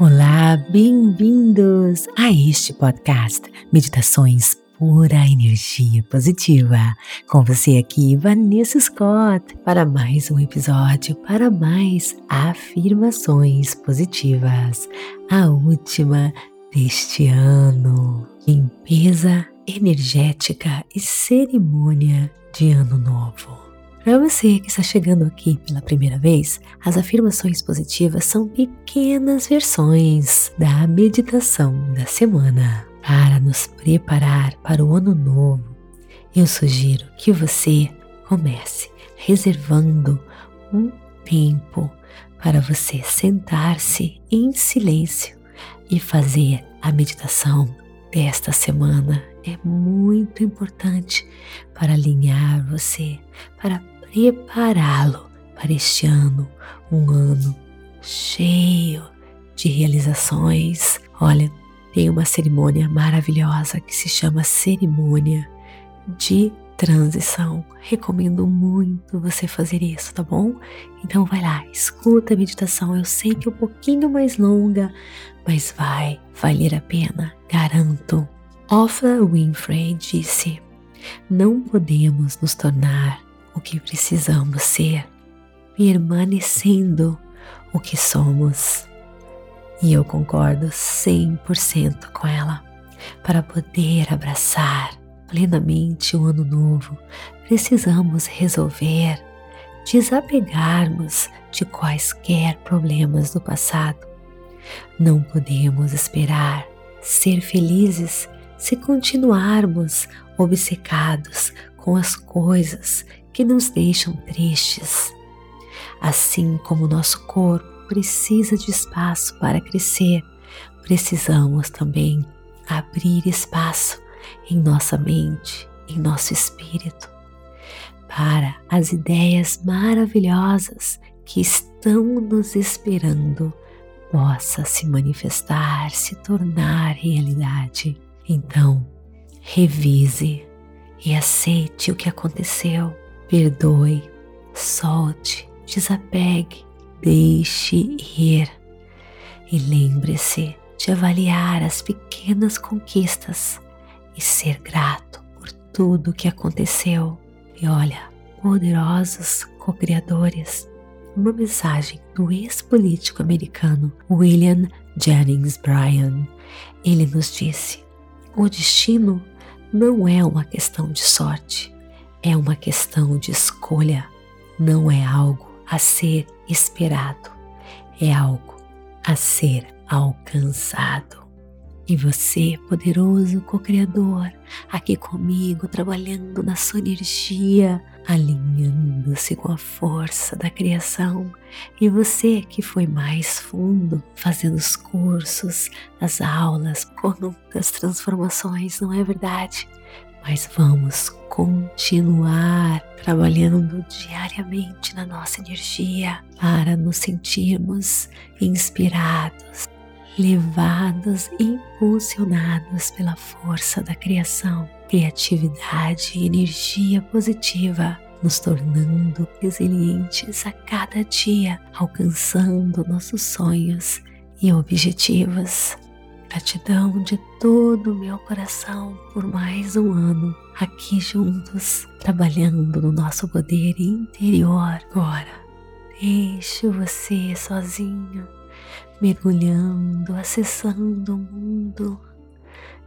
Olá, bem-vindos a este podcast Meditações Pura Energia Positiva. Com você aqui, Vanessa Scott, para mais um episódio, para mais afirmações positivas. A última deste ano. Limpeza energética e cerimônia de Ano Novo. Para você que está chegando aqui pela primeira vez, as afirmações positivas são pequenas versões da meditação da semana. Para nos preparar para o ano novo, eu sugiro que você comece reservando um tempo para você sentar-se em silêncio e fazer a meditação desta semana. É muito importante para alinhar você, para prepará-lo para este ano, um ano cheio de realizações. Olha, tem uma cerimônia maravilhosa que se chama Cerimônia de Transição. Recomendo muito você fazer isso, tá bom? Então vai lá, escuta a meditação. Eu sei que é um pouquinho mais longa, mas vai valer a pena, garanto. Oprah Winfrey disse: Não podemos nos tornar o que precisamos ser, permanecendo o que somos. E eu concordo 100% com ela. Para poder abraçar plenamente o ano novo, precisamos resolver, desapegarmos de quaisquer problemas do passado. Não podemos esperar ser felizes se continuarmos obcecados com as coisas que nos deixam tristes. Assim como nosso corpo precisa de espaço para crescer, precisamos também abrir espaço em nossa mente, em nosso espírito, para as ideias maravilhosas que estão nos esperando possa se manifestar, se tornar realidade. Então, revise e aceite o que aconteceu Perdoe, solte, desapegue, deixe ir. E lembre-se de avaliar as pequenas conquistas e ser grato por tudo que aconteceu. E olha, poderosos co-criadores, uma mensagem do ex-político americano William Jennings Bryan. Ele nos disse: o destino não é uma questão de sorte, é uma questão de escolha, não é algo a ser esperado, é algo a ser alcançado. E você, poderoso co-criador, aqui comigo, trabalhando na sua energia, alinhando-se com a força da criação. E você que foi mais fundo, fazendo os cursos, as aulas, quantas transformações, não é verdade? mas vamos continuar trabalhando diariamente na nossa energia para nos sentirmos inspirados, levados e impulsionados pela força da criação, criatividade e energia positiva, nos tornando resilientes a cada dia, alcançando nossos sonhos e objetivos. Gratidão de todo o meu coração por mais um ano aqui juntos, trabalhando no nosso poder interior. Agora, deixe você sozinho, mergulhando, acessando o mundo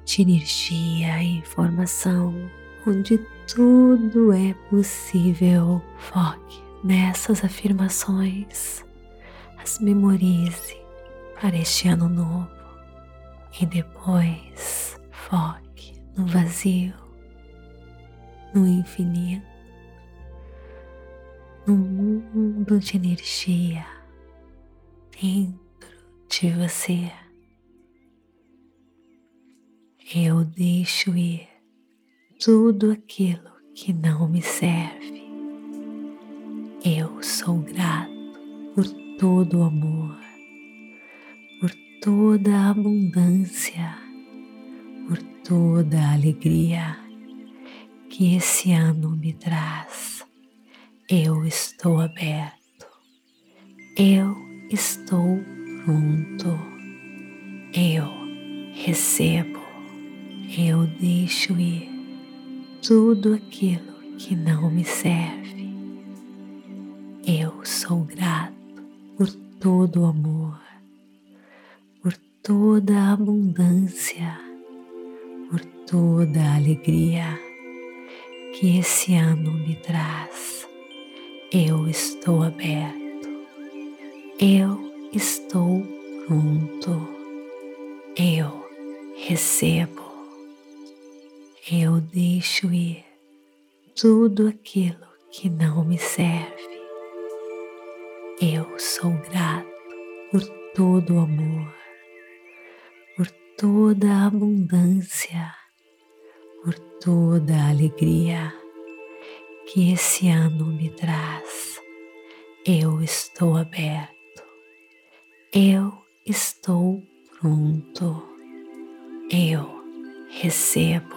de energia e informação, onde tudo é possível. Foque nessas afirmações, as memorize para este ano novo e depois foque no vazio, no infinito, no mundo de energia dentro de você. Eu deixo ir tudo aquilo que não me serve. Eu sou grato por todo o amor toda a abundância, por toda a alegria que esse ano me traz. Eu estou aberto, eu estou pronto, Eu recebo, eu deixo ir tudo aquilo que não me serve. Eu sou grato por todo o amor, por toda a abundância, por toda a alegria que esse ano me traz. Eu estou aberto, eu estou pronto, eu recebo, eu deixo ir tudo aquilo que não me serve. Eu sou grato por todo o amor, por toda a abundância por toda a alegria que esse ano me traz. Eu estou aberto, eu estou pronto, eu recebo.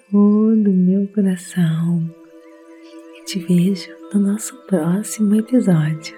todo o meu coração te vejo no nosso próximo episódio.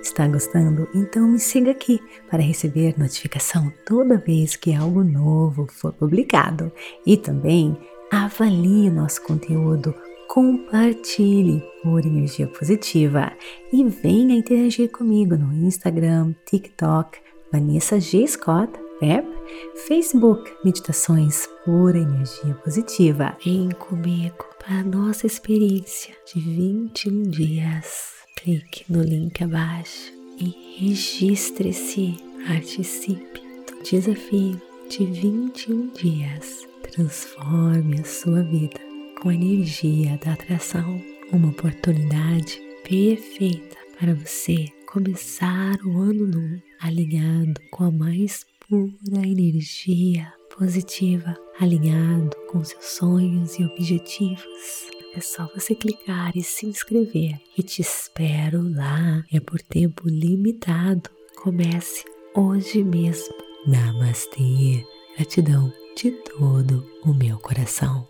Está gostando? Então me siga aqui para receber notificação toda vez que algo novo for publicado. E também avalie nosso conteúdo, compartilhe por energia positiva e venha interagir comigo no Instagram, TikTok, Vanessa G. Scott App, Facebook Meditações Pura Energia Positiva. Vem comigo para a nossa experiência de 21 dias. Clique no link abaixo e registre-se. Participe do desafio de 21 dias. Transforme a sua vida com a energia da atração. Uma oportunidade perfeita para você começar o ano novo alinhado com a mais pura energia positiva, alinhado com seus sonhos e objetivos. É só você clicar e se inscrever e te espero lá. É por tempo limitado. Comece hoje mesmo. Namastê. Gratidão de todo o meu coração.